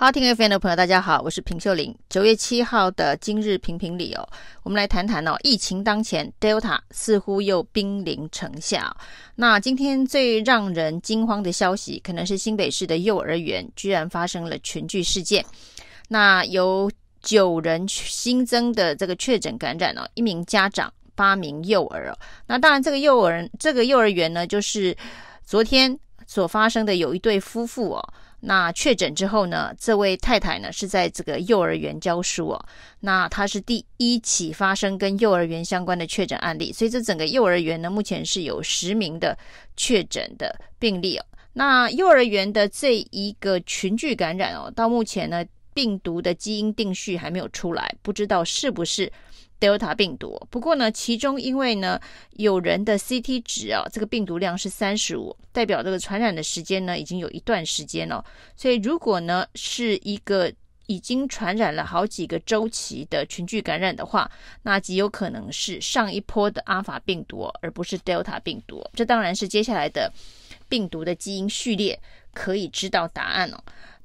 好，听 FM 的朋友，大家好，我是平秀玲。九月七号的今日评评理哦，我们来谈谈哦，疫情当前，Delta 似乎又兵临城下。那今天最让人惊慌的消息，可能是新北市的幼儿园居然发生了群聚事件。那有九人新增的这个确诊感染哦，一名家长，八名幼儿哦。那当然，这个幼儿这个幼儿园呢，就是昨天所发生的有一对夫妇哦。那确诊之后呢，这位太太呢是在这个幼儿园教书哦。那她是第一起发生跟幼儿园相关的确诊案例，所以这整个幼儿园呢，目前是有十名的确诊的病例哦。那幼儿园的这一个群聚感染哦，到目前呢，病毒的基因定序还没有出来，不知道是不是。Delta 病毒，不过呢，其中因为呢，有人的 CT 值啊，这个病毒量是三十五，代表这个传染的时间呢，已经有一段时间了。所以如果呢，是一个已经传染了好几个周期的群聚感染的话，那极有可能是上一波的阿法病毒，而不是 Delta 病毒。这当然是接下来的病毒的基因序列可以知道答案哦。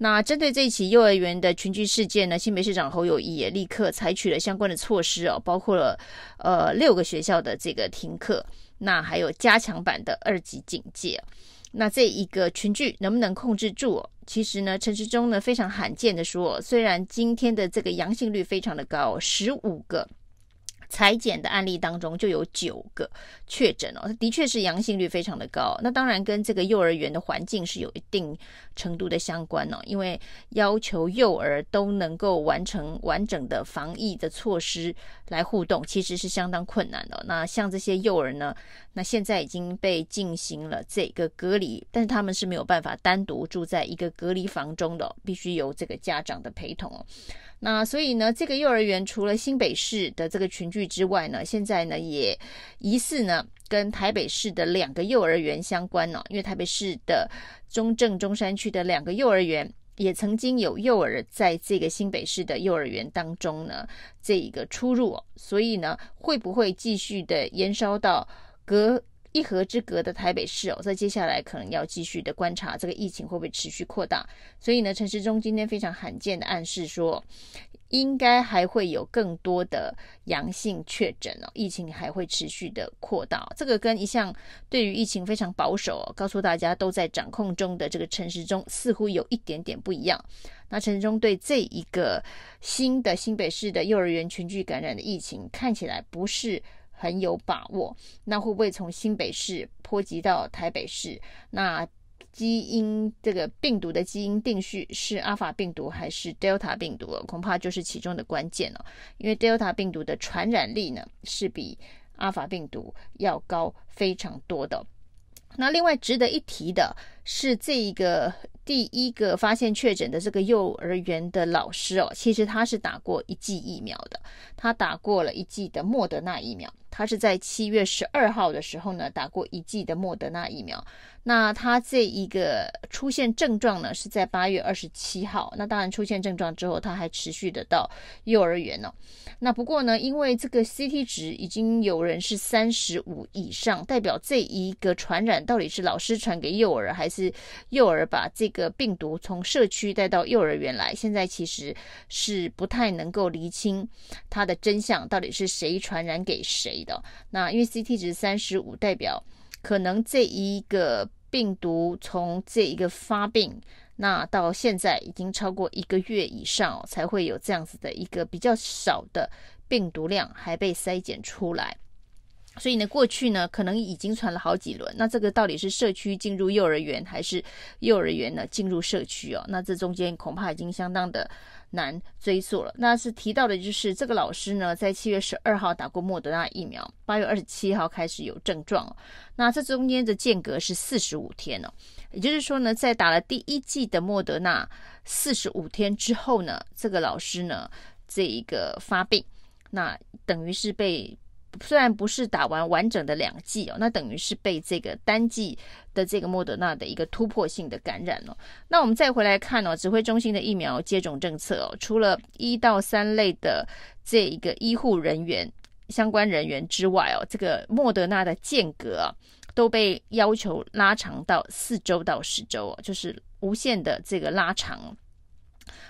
那针对这一起幼儿园的群聚事件呢，新北市长侯友宜也立刻采取了相关的措施哦，包括了呃六个学校的这个停课，那还有加强版的二级警戒。那这一个群聚能不能控制住？其实呢，陈时中呢非常罕见的说，虽然今天的这个阳性率非常的高，十五个。裁剪的案例当中就有九个确诊哦，的确是阳性率非常的高。那当然跟这个幼儿园的环境是有一定程度的相关哦，因为要求幼儿都能够完成完整的防疫的措施来互动，其实是相当困难的。那像这些幼儿呢，那现在已经被进行了这个隔离，但是他们是没有办法单独住在一个隔离房中的，必须由这个家长的陪同哦。那所以呢，这个幼儿园除了新北市的这个群聚之外呢，现在呢也疑似呢跟台北市的两个幼儿园相关呢，因为台北市的中正中山区的两个幼儿园也曾经有幼儿在这个新北市的幼儿园当中呢这一个出入，所以呢会不会继续的延烧到隔一河之隔的台北市哦，在接下来可能要继续的观察这个疫情会不会持续扩大。所以呢，陈时中今天非常罕见的暗示说，应该还会有更多的阳性确诊哦，疫情还会持续的扩大。这个跟一向对于疫情非常保守哦，告诉大家都在掌控中的这个陈时中似乎有一点点不一样。那陈时中对这一个新的新北市的幼儿园群聚感染的疫情看起来不是。很有把握，那会不会从新北市波及到台北市？那基因这个病毒的基因定序是阿法病毒还是 Delta 病毒？恐怕就是其中的关键了。因为 Delta 病毒的传染力呢，是比阿法病毒要高非常多的。那另外值得一提的是，这一个第一个发现确诊的这个幼儿园的老师哦，其实他是打过一剂疫苗的，他打过了一剂的莫德纳疫苗。他是在七月十二号的时候呢，打过一剂的莫德纳疫苗。那他这一个出现症状呢，是在八月二十七号。那当然出现症状之后，他还持续的到幼儿园呢。那不过呢，因为这个 CT 值已经有人是三十五以上，代表这一个传染到底是老师传给幼儿，还是是幼儿把这个病毒从社区带到幼儿园来？现在其实是不太能够厘清它的真相，到底是谁传染给谁。的那，因为 CT 值三十五，代表可能这一个病毒从这一个发病，那到现在已经超过一个月以上，才会有这样子的一个比较少的病毒量还被筛检出来。所以呢，过去呢可能已经传了好几轮，那这个到底是社区进入幼儿园，还是幼儿园呢进入社区哦？那这中间恐怕已经相当的。难追溯了。那是提到的，就是这个老师呢，在七月十二号打过莫德纳疫苗，八月二十七号开始有症状。那这中间的间隔是四十五天哦，也就是说呢，在打了第一剂的莫德纳四十五天之后呢，这个老师呢，这一个发病，那等于是被。虽然不是打完完整的两剂哦，那等于是被这个单剂的这个莫德纳的一个突破性的感染哦。那我们再回来看哦，指挥中心的疫苗接种政策哦，除了一到三类的这一个医护人员相关人员之外哦，这个莫德纳的间隔啊，都被要求拉长到四周到十周哦，就是无限的这个拉长。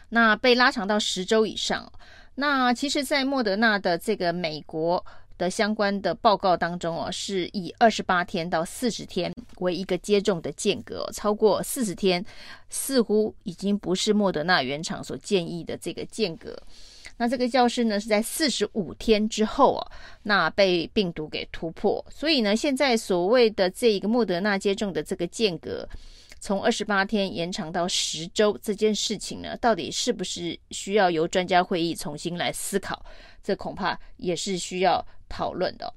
那被拉长到十周以上。那其实，在莫德纳的这个美国的相关的报告当中哦，是以二十八天到四十天为一个接种的间隔，超过四十天似乎已经不是莫德纳原厂所建议的这个间隔。那这个教师呢，是在四十五天之后哦，那被病毒给突破，所以呢，现在所谓的这一个莫德纳接种的这个间隔。从二十八天延长到十周这件事情呢，到底是不是需要由专家会议重新来思考？这恐怕也是需要讨论的。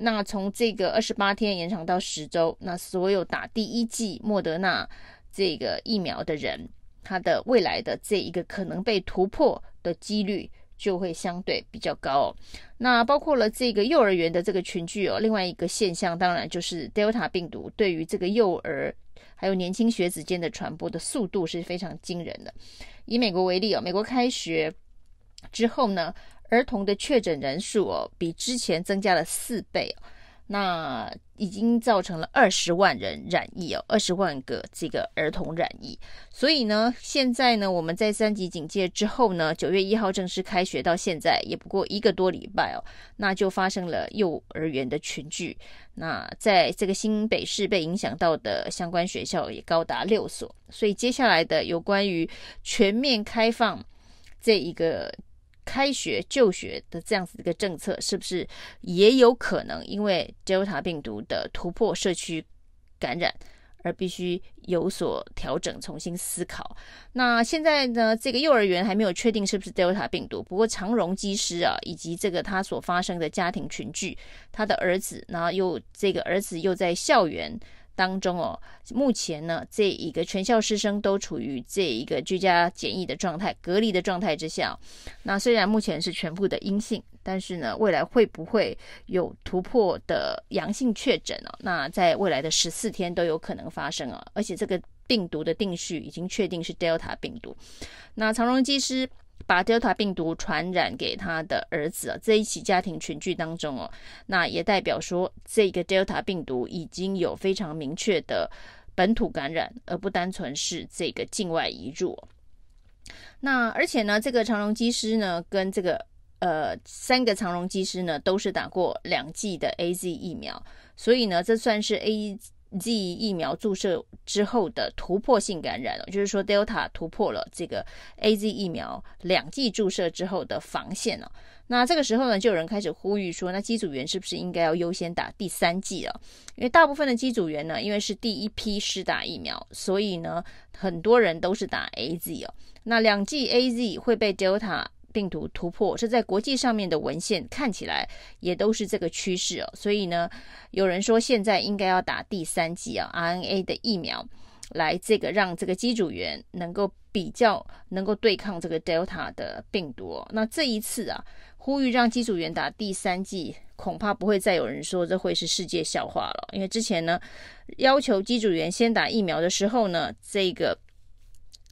那从这个二十八天延长到十周，那所有打第一剂莫德纳这个疫苗的人，他的未来的这一个可能被突破的几率就会相对比较高哦。那包括了这个幼儿园的这个群聚哦，另外一个现象当然就是 Delta 病毒对于这个幼儿。还有年轻学子间的传播的速度是非常惊人的。以美国为例哦，美国开学之后呢，儿童的确诊人数哦，比之前增加了四倍哦。那已经造成了二十万人染疫哦，二十万个这个儿童染疫。所以呢，现在呢，我们在三级警戒之后呢，九月一号正式开学到现在也不过一个多礼拜哦，那就发生了幼儿园的群聚。那在这个新北市被影响到的相关学校也高达六所。所以接下来的有关于全面开放这一个。开学就学的这样子一个政策，是不是也有可能因为 Delta 病毒的突破社区感染而必须有所调整、重新思考？那现在呢，这个幼儿园还没有确定是不是 Delta 病毒。不过长荣机师啊，以及这个他所发生的家庭群聚，他的儿子，然后又这个儿子又在校园。当中哦，目前呢，这一个全校师生都处于这一个居家检疫的状态、隔离的状态之下。那虽然目前是全部的阴性，但是呢，未来会不会有突破的阳性确诊哦？那在未来的十四天都有可能发生啊！而且这个病毒的定序已经确定是 Delta 病毒。那长荣机师。把 Delta 病毒传染给他的儿子啊，这一起家庭群聚当中哦，那也代表说这个 Delta 病毒已经有非常明确的本土感染，而不单纯是这个境外移入。那而且呢，这个长荣机师呢，跟这个呃三个长荣机师呢，都是打过两剂的 AZ 疫苗，所以呢，这算是 A。Z 疫苗注射之后的突破性感染，就是说 Delta 突破了这个 AZ 疫苗两剂注射之后的防线了。那这个时候呢，就有人开始呼吁说，那机组员是不是应该要优先打第三剂了？因为大部分的机组员呢，因为是第一批施打疫苗，所以呢，很多人都是打 AZ 哦。那两剂 AZ 会被 Delta 病毒突破，这在国际上面的文献看起来也都是这个趋势哦，所以呢，有人说现在应该要打第三剂啊 RNA 的疫苗，来这个让这个机组员能够比较能够对抗这个 Delta 的病毒哦。那这一次啊，呼吁让机组员打第三剂，恐怕不会再有人说这会是世界笑话了，因为之前呢，要求机组员先打疫苗的时候呢，这个。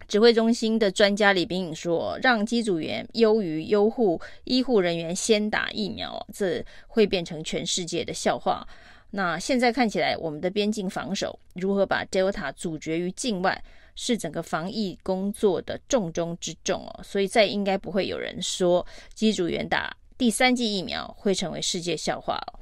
指挥中心的专家李秉颖说：“让机组员优于优护医护人员先打疫苗，这会变成全世界的笑话。那现在看起来，我们的边境防守如何把 Delta 阻绝于境外，是整个防疫工作的重中之重哦。所以再应该不会有人说机组员打第三剂疫苗会成为世界笑话了。”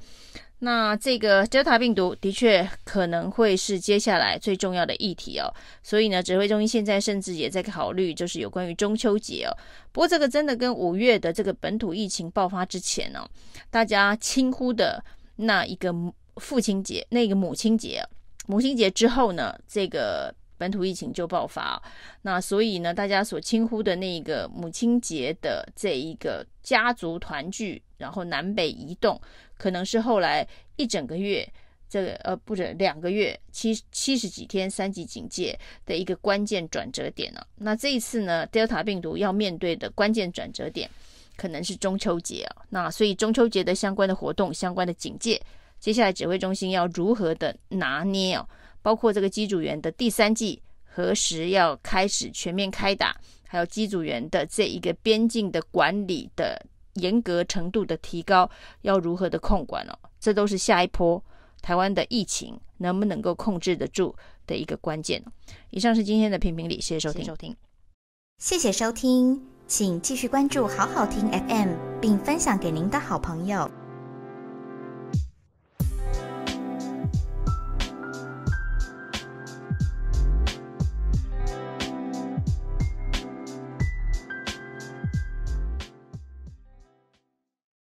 那这个 Delta 病毒的确可能会是接下来最重要的议题哦，所以呢，指挥中心现在甚至也在考虑，就是有关于中秋节哦。不过这个真的跟五月的这个本土疫情爆发之前呢，大家轻忽的那一个父亲节、那个母亲节，母亲节之后呢，这个。本土疫情就爆发，那所以呢，大家所轻忽的那一个母亲节的这一个家族团聚，然后南北移动，可能是后来一整个月，这个呃不是两个月，七七十几天三级警戒的一个关键转折点了。那这一次呢，Delta 病毒要面对的关键转折点，可能是中秋节啊。那所以中秋节的相关的活动、相关的警戒，接下来指挥中心要如何的拿捏哦？包括这个机组员的第三季何时要开始全面开打，还有机组员的这一个边境的管理的严格程度的提高，要如何的控管哦？这都是下一波台湾的疫情能不能够控制得住的一个关键。以上是今天的评评理，谢谢收听。谢谢收听，请继续关注好好听 FM，并分享给您的好朋友。